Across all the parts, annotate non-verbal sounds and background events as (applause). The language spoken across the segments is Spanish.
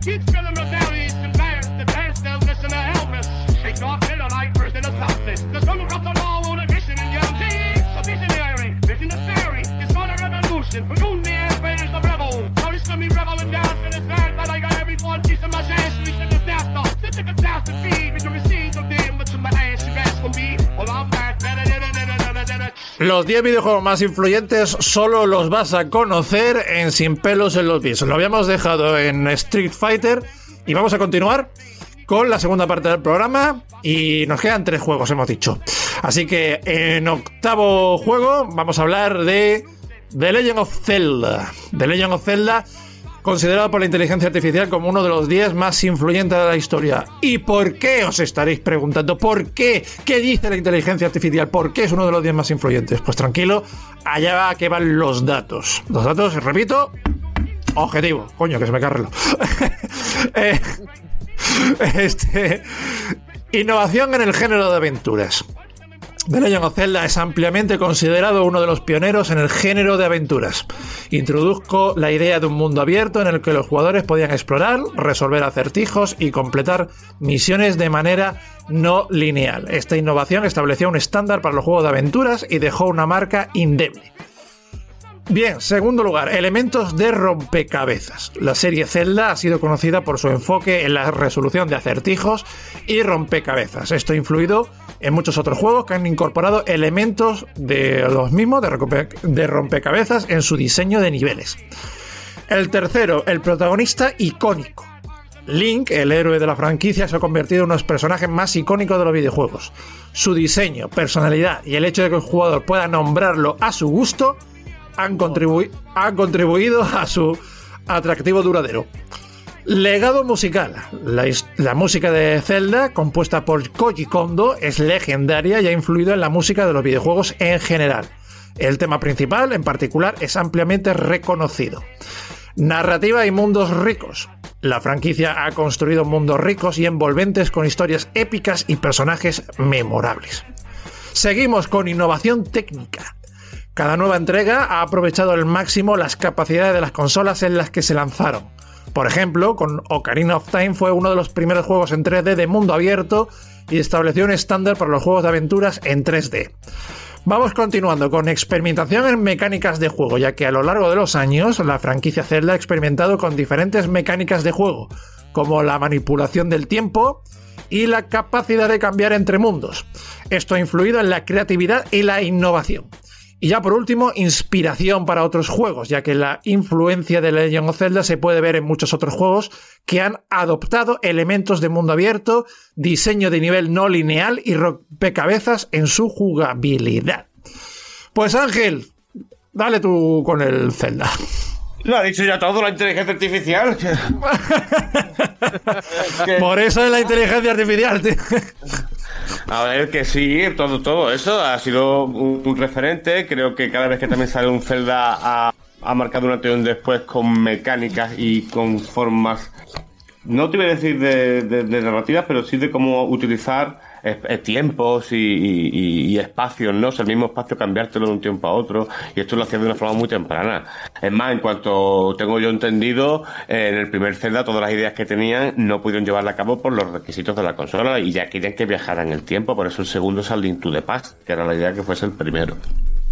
Dit zullen the wel eens de beste, beste tussen helpen. Ik dacht wel een eigen person als laatste. Dus kom ik op the law on a vision in young team. So visionary, visionary, it's on a revolution. For you near finish the rebel. Now gonna me reveling down to the fact that I got everyone piece of my chance We reach disaster. Such a catastrophe, which you receive. Los 10 videojuegos más influyentes solo los vas a conocer en Sin pelos en los pies. Lo habíamos dejado en Street Fighter y vamos a continuar con la segunda parte del programa y nos quedan tres juegos, hemos dicho. Así que en octavo juego vamos a hablar de The Legend of Zelda. The Legend of Zelda considerado por la inteligencia artificial como uno de los 10 más influyentes de la historia. ¿Y por qué? Os estaréis preguntando. ¿Por qué? ¿Qué dice la inteligencia artificial? ¿Por qué es uno de los 10 más influyentes? Pues tranquilo, allá va que van los datos. Los datos, repito, objetivo. Coño, que se me carrelo. (laughs) Eh, este, innovación en el género de aventuras. The Legend Zelda es ampliamente considerado uno de los pioneros en el género de aventuras. Introdujo la idea de un mundo abierto en el que los jugadores podían explorar, resolver acertijos y completar misiones de manera no lineal. Esta innovación estableció un estándar para los juegos de aventuras y dejó una marca indemne. Bien, segundo lugar, elementos de rompecabezas. La serie Zelda ha sido conocida por su enfoque en la resolución de acertijos y rompecabezas. Esto ha influido en muchos otros juegos que han incorporado elementos de los mismos de rompecabezas en su diseño de niveles. El tercero, el protagonista icónico. Link, el héroe de la franquicia, se ha convertido en uno de los personajes más icónicos de los videojuegos. Su diseño, personalidad y el hecho de que el jugador pueda nombrarlo a su gusto han, contribuido a su atractivo duradero. Legado musical. La, música de Zelda, compuesta por Koji Kondo, es legendaria y ha influido en la música de los videojuegos en general. El tema principal, en particular, es ampliamente reconocido. Narrativa y mundos ricos. La franquicia ha construido mundos ricos y envolventes con historias épicas y personajes memorables. Seguimos con innovación técnica. Cada nueva entrega ha aprovechado al máximo las capacidades de las consolas en las que se lanzaron. Por ejemplo, con Ocarina of Time fue uno de los primeros juegos en 3D de mundo abierto y estableció un estándar para los juegos de aventuras en 3D. Vamos continuando con experimentación en mecánicas de juego, ya que a lo largo de los años la franquicia Zelda ha experimentado con diferentes mecánicas de juego, como la manipulación del tiempo y la capacidad de cambiar entre mundos. Esto ha influido en la creatividad y la innovación. Y ya por último, inspiración para otros juegos, ya que la influencia de Legend of Zelda se puede ver en muchos otros juegos que han adoptado elementos de mundo abierto, diseño de nivel no lineal y rompecabezas en su jugabilidad. Pues Ángel, dale tú con el Zelda. Lo ha dicho ya todo la inteligencia artificial. (laughs) Por eso es la inteligencia artificial. A ver, que sí, todo, todo eso ha sido un, referente. Creo que cada vez que también sale un Zelda ha, ha marcado un antes después con mecánicas y con formas, no te voy a decir de, de narrativas, pero sí de cómo utilizar tiempos y, espacios, ¿no? O el mismo espacio cambiártelo de un tiempo a otro, y esto lo hacía de una forma muy temprana. Es más, en cuanto tengo yo entendido, en el primer Zelda todas las ideas que tenían no pudieron llevarla a cabo por los requisitos de la consola y ya querían que viajaran el tiempo, por eso el segundo es el Link to the Past, que era la idea que fuese el primero.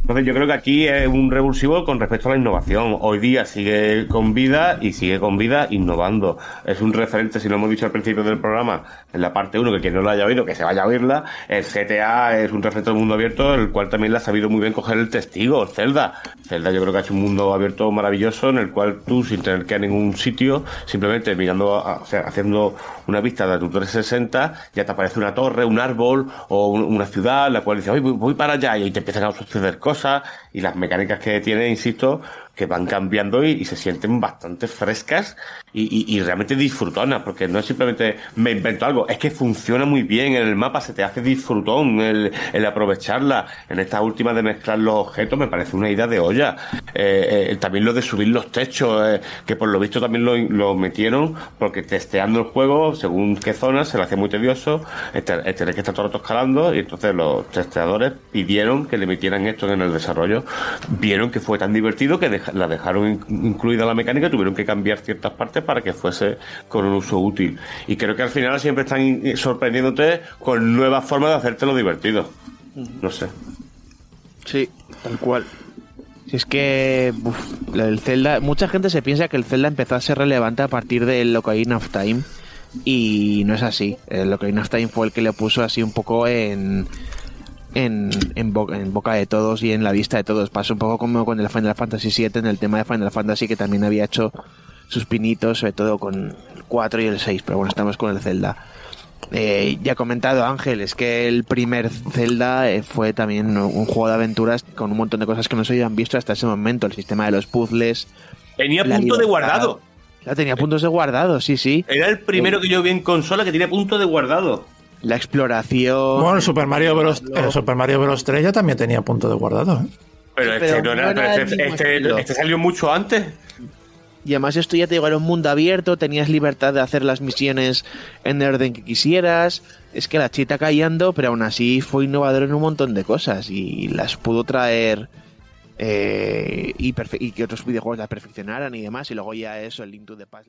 Entonces yo creo que aquí es un revulsivo con respecto a la innovación. Hoy día sigue con vida y sigue con vida innovando. Es un referente, si lo hemos dicho al principio del programa, en la parte 1, que quien no lo haya oído, que se vaya a oírla. El GTA es un referente del mundo abierto, el cual también le ha sabido muy bien coger el testigo, Zelda. Zelda yo creo que ha hecho un mundo abierto maravilloso en el cual tú, sin tener que ir a ningún sitio, simplemente mirando, o sea, haciendo una vista de tu 360, ya te aparece una torre, un árbol o una ciudad, la cual dices, voy, voy para allá y te empiezan a suceder cosas y las mecánicas que tiene, insisto, que van cambiando y, se sienten bastante frescas y, realmente disfrutonas, porque no es simplemente me invento algo, es que funciona muy bien en el mapa, se te hace disfrutón el, aprovecharla. En esta última de mezclar los objetos me parece una idea de olla. Eh, eh, también lo de subir los techos, eh, que por lo visto también lo, metieron, porque testeando el juego, según qué zona, se le hace muy tedioso, tener que estar todo el rato escalando, y entonces los testeadores pidieron que le metieran esto en el desarrollo vieron que fue tan divertido que la dejaron incluida la mecánica, tuvieron que cambiar ciertas partes para que fuese con un uso útil. Y creo que al final siempre están sorprendiéndote con nuevas formas de hacértelo divertido. No sé. Sí, tal cual. Si es que el Zelda, mucha gente se piensa que el Zelda empezó a ser relevante a partir del Ocarina of Time y no es así. El Ocarina of Time fue el que le puso así un poco en, en, en, boca, de todos y en la vista de todos. Pasó un poco como con el Final Fantasy VII en el tema de Final Fantasy que también había hecho sus pinitos, sobre todo con el 4 y el 6, pero bueno, estamos con el Zelda. Eh, ya ha comentado Ángel, es que el primer Zelda eh, fue también un juego de aventuras con un montón de cosas que no se habían visto hasta ese momento. El sistema de los puzzles. Tenía punto de guardado. Ya tenía puntos de guardado, sí, sí. Era el primero eh, que yo vi en consola que tenía punto de guardado. La exploración. Bueno, el Super Mario Bros. El Super Mario Bros. 3 ya también tenía punto de guardado. Pero, este, no era, este, este, este, salió mucho antes. Y además esto ya te digo, era un mundo abierto, tenías libertad de hacer las misiones en el orden que quisieras. Es que la chita callando, pero aún así fue innovador en un montón de cosas y las pudo traer eh, y, que otros videojuegos las perfeccionaran y demás. Y luego ya eso, el Link to the Past.